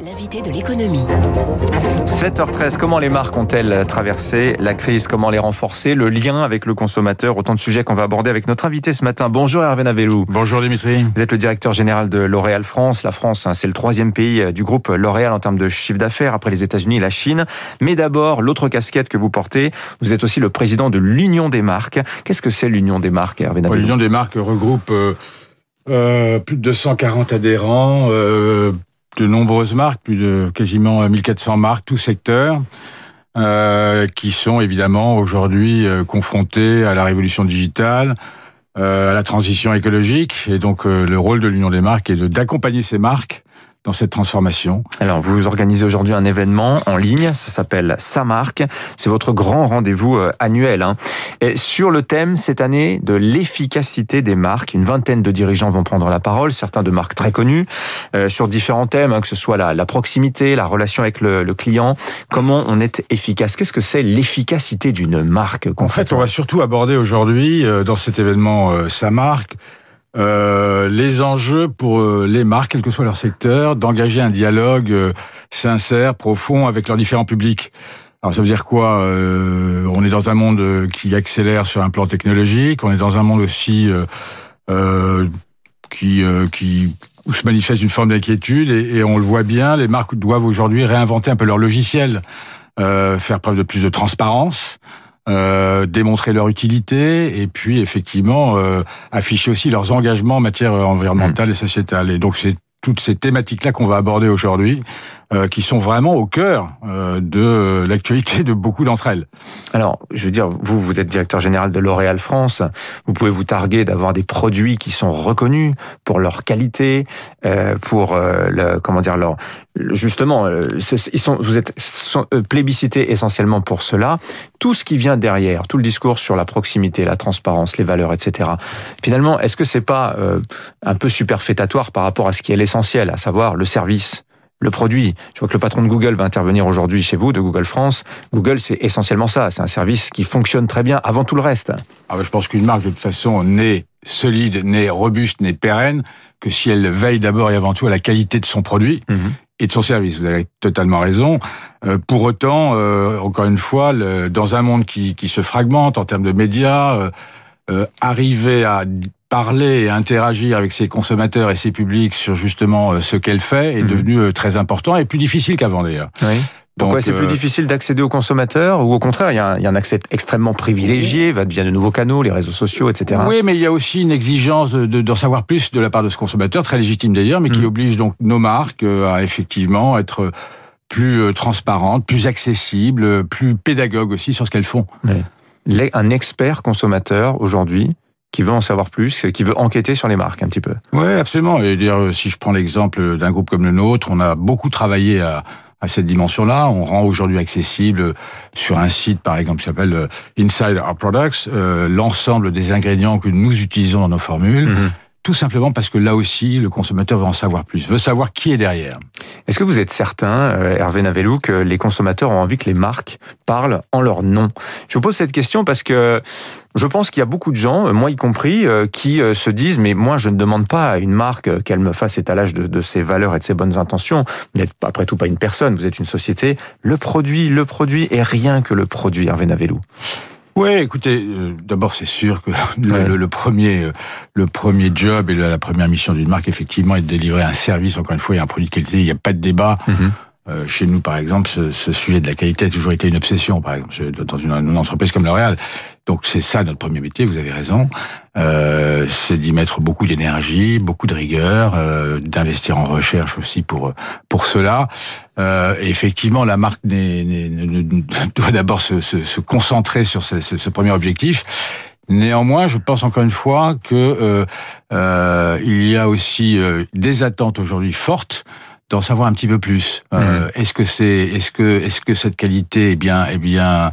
L'invité de l'économie. 7h13, comment les marques ont-elles traversé la crise? Comment les renforcer? Le lien avec le consommateur Autant de sujets qu'on va aborder avec notre invité ce matin. Bonjour Hervé Navelou. Bonjour Dimitri. Vous êtes le directeur général de L'Oréal France. La France, hein, c'est le troisième pays euh, du groupe L'Oréal en termes de chiffre d'affaires après les États-Unis et la Chine. Mais d'abord, l'autre casquette que vous portez, vous êtes aussi le président de l'Union des marques. Qu'est-ce que c'est l'Union des marques, Hervé Navelou? L'Union des marques regroupe euh, euh, plus de 240 adhérents, euh, de nombreuses marques, plus de quasiment 1400 marques, tout secteur, euh, qui sont évidemment aujourd'hui euh, confrontés à la révolution digitale, euh, à la transition écologique. Et donc le rôle de l'Union des marques est d'accompagner ces marques dans cette transformation. Alors, vous organisez aujourd'hui un événement en ligne, ça s'appelle Sa marque. C'est votre grand rendez-vous euh, annuel. Hein. Et sur le thème cette année de l'efficacité des marques, une vingtaine de dirigeants vont prendre la parole, certains de marques très connues, euh, sur différents thèmes, hein, que ce soit la, la, proximité, la relation avec le, le client, comment on est efficace? Qu'est-ce que c'est l'efficacité d'une marque En fait, on va surtout aborder aujourd'hui, euh, dans cet événement euh, Sa marque, euh, les enjeux pour euh, les marques, quel que soit leur secteur, d'engager un dialogue euh, sincère, profond avec leurs différents publics. Alors ça veut dire quoi euh, On est dans un monde qui accélère sur un plan technologique, on est dans un monde aussi qui, qui où se manifeste une forme d'inquiétude et, et, on le voit bien, les marques doivent aujourd'hui réinventer un peu leur logiciel, faire preuve de plus de transparence. Euh, démontrer leur utilité et puis effectivement euh, afficher aussi leurs engagements en matière environnementale mmh. et sociétale. Et donc c'est toutes ces thématiques-là qu'on va aborder aujourd'hui, euh, qui sont vraiment au cœur euh, de l'actualité de beaucoup d'entre elles. Alors, je veux dire, vous, vous êtes directeur général de L'Oréal France. Vous pouvez vous targuer d'avoir des produits qui sont reconnus pour leur qualité, euh, pour le, comment dire leur justement, ils sont, vous êtes sont plébiscité essentiellement pour cela. Tout ce qui vient derrière, tout le discours sur la proximité, la transparence, les valeurs, etc. Finalement, est-ce que c'est pas un peu superfétatoire par rapport à ce qui est essentiel, à savoir le service, le produit. Je vois que le patron de Google va intervenir aujourd'hui chez vous, de Google France. Google, c'est essentiellement ça. C'est un service qui fonctionne très bien avant tout le reste. Ah ben, je pense qu'une marque, de toute façon, n'est solide, n'est robuste, n'est pérenne que si elle veille d'abord et avant tout à la qualité de son produit. Mmh. Et de son service, vous avez totalement raison. Euh, pour autant, euh, encore une fois, le, dans un monde qui, qui, se fragmente en termes de médias, euh, euh arriver à parler et interagir avec ses consommateurs et ses publics sur justement euh, ce qu'elle fait est mmh. devenu euh, très important et plus difficile qu'avant d'ailleurs. Oui. Pourquoi c'est plus euh, difficile d'accéder aux consommateurs ou au contraire, il y, a un, il y a un accès extrêmement privilégié, via de nouveaux canaux, les réseaux sociaux, etc. Oui, mais il y a aussi une exigence d'en de, de, savoir plus de la part de ce consommateur, très légitime d'ailleurs, mais qui mmh. oblige donc nos marques à effectivement être plus transparentes, plus accessibles, plus pédagogues aussi sur ce qu'elles font. Oui. Un expert consommateur aujourd'hui, qui veut en savoir plus, qui veut enquêter sur les marques un petit peu. Oui, absolument. Et dire, si je prends l'exemple d'un groupe comme le nôtre, on a beaucoup travaillé à, à cette dimension-là. On rend aujourd'hui accessible sur un site, par exemple, qui s'appelle euh, Inside Our Products, euh, l'ensemble des ingrédients que nous utilisons dans nos formules. Mm-hmm tout simplement parce que là aussi, le consommateur veut en savoir plus, veut savoir qui est derrière. Est-ce que vous êtes certain, euh, Hervé Navelou, que les consommateurs ont envie que les marques parlent en leur nom? Je vous pose cette question parce que je pense qu'il y a beaucoup de gens, moi y compris, euh, qui euh, se disent mais moi je ne demande pas à une marque qu'elle me fasse étalage de, ses valeurs et de ses bonnes intentions. Vous n'êtes après tout pas une personne, vous êtes une société. Le produit, le produit et rien que le produit, Hervé Navelou. Oui, écoutez, euh, d'abord c'est sûr que le, ouais. le, le, premier, euh, le premier job et la, la première mission d'une marque, effectivement, est de délivrer un service. Encore une fois, il y a un produit de qualité, il n'y a pas de débat. Mm -hmm. Euh, chez nous, par exemple, ce, ce, sujet de la qualité a toujours été une obsession, par exemple, dans une, une entreprise comme L'Oréal. Donc c'est ça notre premier métier, vous avez raison. Euh, c'est d'y mettre beaucoup d'énergie, beaucoup de rigueur, euh, d'investir en recherche aussi pour pour cela. Euh, effectivement, la marque doit d'abord se, se, se, concentrer sur ce, ce, premier objectif. Néanmoins, je pense encore une fois que euh, euh, il y a aussi des attentes aujourd'hui fortes d'en savoir un petit peu plus. Mmh. Euh, est-ce que c'est, est-ce que, est-ce que cette qualité est bien, est bien,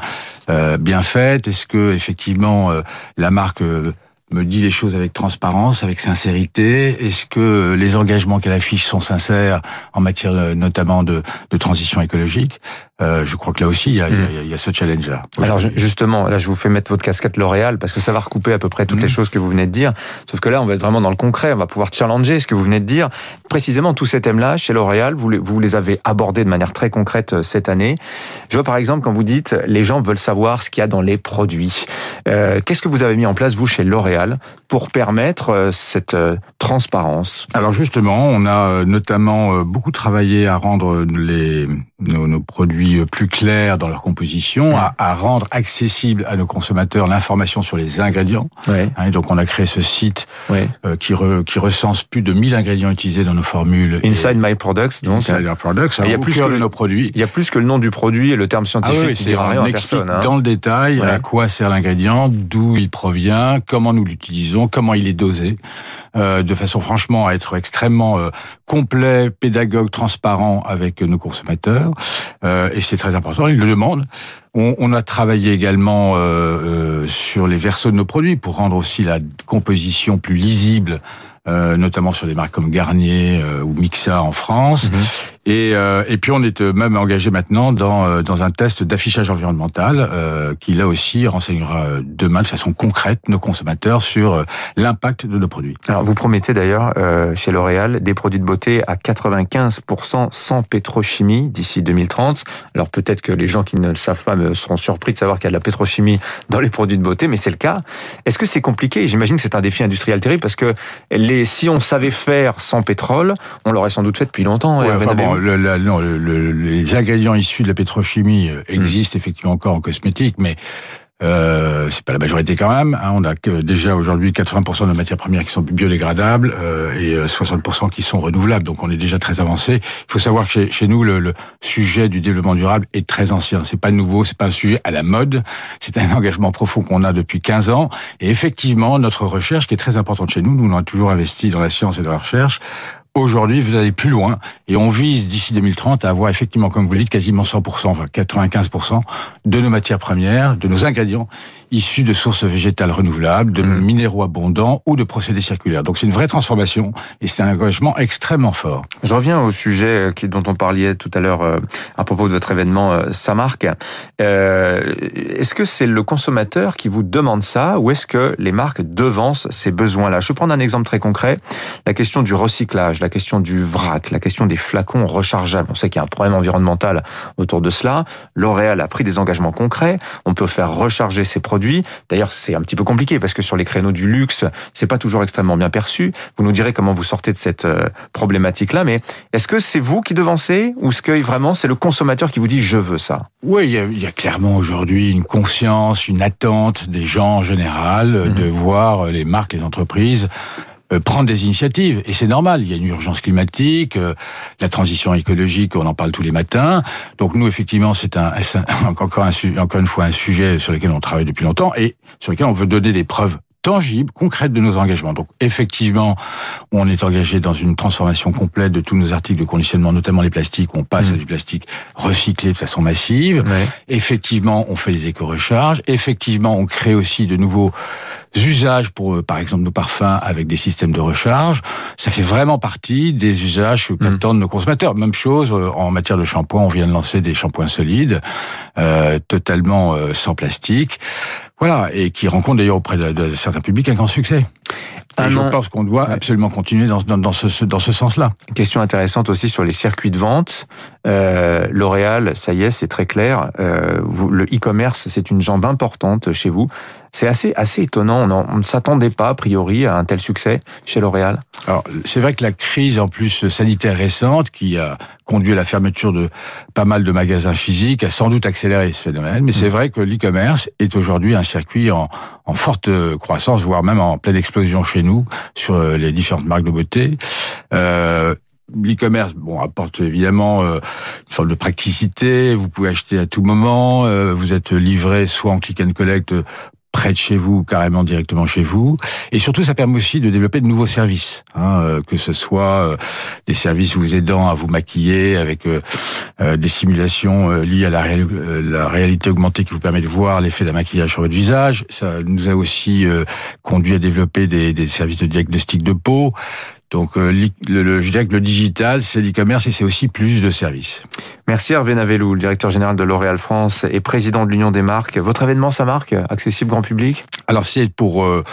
euh, bien faite? Est-ce que effectivement euh, la marque euh, me dit les choses avec transparence, avec sincérité Est-ce que les engagements qu'elle affiche sont sincères en matière notamment de, de transition écologique? Euh, je crois que là aussi, il y a, il y a, hmm. ce challenge-là. Alors justement, là, je vous fais mettre votre casquette L'Oréal parce que ça va recouper à peu près toutes les hmm. choses que vous venez de dire. Sauf que là, on va être vraiment dans le concret. On va pouvoir challenger ce que vous venez de dire. Précisément, tous ces thèmes-là, chez L'Oréal, vous, vous les avez abordés de manière très concrète euh, cette année. Je vois par exemple quand vous dites les gens veulent savoir ce qu'il y a dans les produits. Euh, Qu'est-ce que vous avez mis en place vous chez L'Oréal? Pour permettre euh, cette euh, transparence. Alors justement, on a notamment beaucoup travaillé à rendre les nos, nos produits euh, plus clairs dans leur composition, à, à, rendre accessible à nos consommateurs l'information sur les ingrédients. Hein, donc on a créé ce site euh, qui, qui recense plus de 1000 ingrédients utilisés dans nos formules. Inside My Products, donc. Inside My Products, il y a plus que nos produits. Il y a plus que le nom du produit et le terme scientifique ah oui, qui rien à personne. Hein. Dans le détail à quoi sert l'ingrédient, d'où il provient, comment nous l'utilisons, comment il est dosé, euh, de façon franchement à être extrêmement euh, complet, pédagogue, transparent avec nos consommateurs. Euh, et c'est très important, ils le demandent. On, a travaillé également euh, euh, sur les versos de nos produits pour rendre aussi la composition plus lisible notamment sur des marques comme Garnier ou Mixa en France. Mhm. Et, euh, et puis on est même engagé maintenant dans, dans un test d'affichage environnemental qui là aussi renseignera demain de façon concrète nos consommateurs sur l'impact de nos produits. Alors vous promettez d'ailleurs chez L'Oréal des produits de beauté à 95% sans pétrochimie d'ici 2030. Alors peut-être que les gens qui ne le savent pas me seront surpris de savoir qu'il y a de la pétrochimie dans les produits de beauté, mais c'est le cas. Est-ce que c'est compliqué? J'imagine que c'est un défi industriel terrible parce que les si on savait faire sans pétrole, on l'aurait sans doute fait depuis longtemps. Les ingrédients issus de la pétrochimie euh, existent effectivement encore en cosmétique, mais euh, c'est pas la majorité quand même. Hein. On a que déjà aujourd'hui 80% de matières premières qui sont biodégradables euh, et 60% euh, qui sont renouvelables. Donc on est déjà très avancé. Il faut savoir que chez, chez nous le, le, sujet du développement durable est très ancien. C'est pas nouveau, c'est pas un sujet à la mode. C'est un engagement profond qu'on a depuis 15 ans. Et effectivement, notre recherche qui est très importante chez nous, nous on a toujours investi dans la science et dans la recherche. Aujourd'hui, vous allez plus loin et on vise d'ici 2030 à avoir effectivement, comme vous le dites, quasiment 100%, enfin 95% de nos matières premières, de nos ingrédients issus de sources végétales renouvelables, de mmh. minéraux abondants ou de procédés circulaires. Donc c'est une vraie transformation et c'est un engagement extrêmement fort. Je reviens au sujet euh, dont on parlait tout à l'heure euh, à propos de votre événement euh, Samark. est-ce que c'est le consommateur qui vous demande ça ou est-ce que les marques devancent ces besoins-là? Je vais prendre un exemple très concret, la question du recyclage, la question du vrac, la question des flacons rechargeables. On sait qu'il y a un problème environnemental autour de cela. L'Oréal a pris des engagements concrets. On peut faire recharger ses produits D'ailleurs, c'est un petit peu compliqué parce que sur les créneaux du luxe, c'est pas toujours extrêmement bien perçu. Vous nous direz comment vous sortez de cette euh, problématique-là, mais est-ce que c'est vous qui devancez ou est-ce que vraiment c'est le consommateur qui vous dit je veux ça Oui, il y, a, clairement aujourd'hui une conscience, une attente des gens en général mhm. de voir les marques, les entreprises euh, prendre des initiatives. Et c'est normal, il y a une urgence climatique, euh, la transition écologique, on en parle tous les matins. Donc nous, effectivement, c'est un, encore, un, encore une fois un sujet sur lequel on travaille depuis longtemps et sur lequel on veut donner des preuves tangibles, concrètes de nos engagements. Donc effectivement, on est engagé dans une transformation complète de tous nos articles de conditionnement, notamment les plastiques. On passe à mmh. du plastique recyclé de façon massive. Effectivement, on fait des éco-recharges. Effectivement, on crée aussi de nouveaux usages pour, euh, par exemple, nos parfums avec des systèmes de recharge. Ça fait vraiment partie des usages que mmh. de nos consommateurs. Même chose euh, en matière de shampoing. On vient de lancer des shampoings solides, euh, totalement euh, sans plastique. Voilà, et qui rencontre d'ailleurs auprès de, certains publics un grand succès. Et je pense qu'on doit absolument continuer dans, dans, dans ce, dans ce sens-là. Question intéressante aussi sur les circuits de vente. Euh, L'Oréal, ça y est, c'est très clair. Euh, le e-commerce, c'est une jambe importante chez vous. C'est assez, assez étonnant. On, ne s'attendait pas, a priori, à un tel succès chez L'Oréal. Alors, c'est vrai que la crise, en plus, sanitaire récente, qui a conduit à la fermeture de pas mal de magasins physiques, a sans doute accéléré ce phénomène. Mais c'est mm. vrai que l'e-commerce est aujourd'hui un circuit en, en forte croissance, voire même en pleine explosion chez nous, sur euh, les différentes marques de beauté. Euh, L'e-commerce, bon, apporte évidemment euh, une forme de praticité. Vous pouvez acheter à tout moment. Euh, vous êtes livré soit en click and collect près de chez vous, carrément directement chez vous. Et surtout, ça permet aussi de développer de nouveaux services, hein, euh, que ce soit euh, des services vous aidant à vous maquiller avec euh, des simulations liées à la, réalité augmentée qui vous permet de voir l'effet d'un maquillage sur votre visage. Ça nous a aussi conduit à développer des, des services de diagnostic de peau. Donc, euh, le, je dirais que le digital, c'est l'e-commerce et c'est aussi plus de services. Merci Hervé Navelou, le directeur général de L'Oréal France et président de l'Union des marques. Votre événement, sa marque, accessible grand public? Alors, c'est pour... Euh,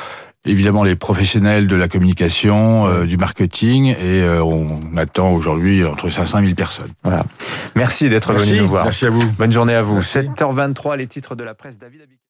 évidemment les professionnels de la communication, euh, du marketing, et on attend aujourd'hui entre 500 et 1000 personnes. Voilà. Merci d'être venu nous voir. Merci à vous. Bonne journée à vous. 7h23, les titres de la presse David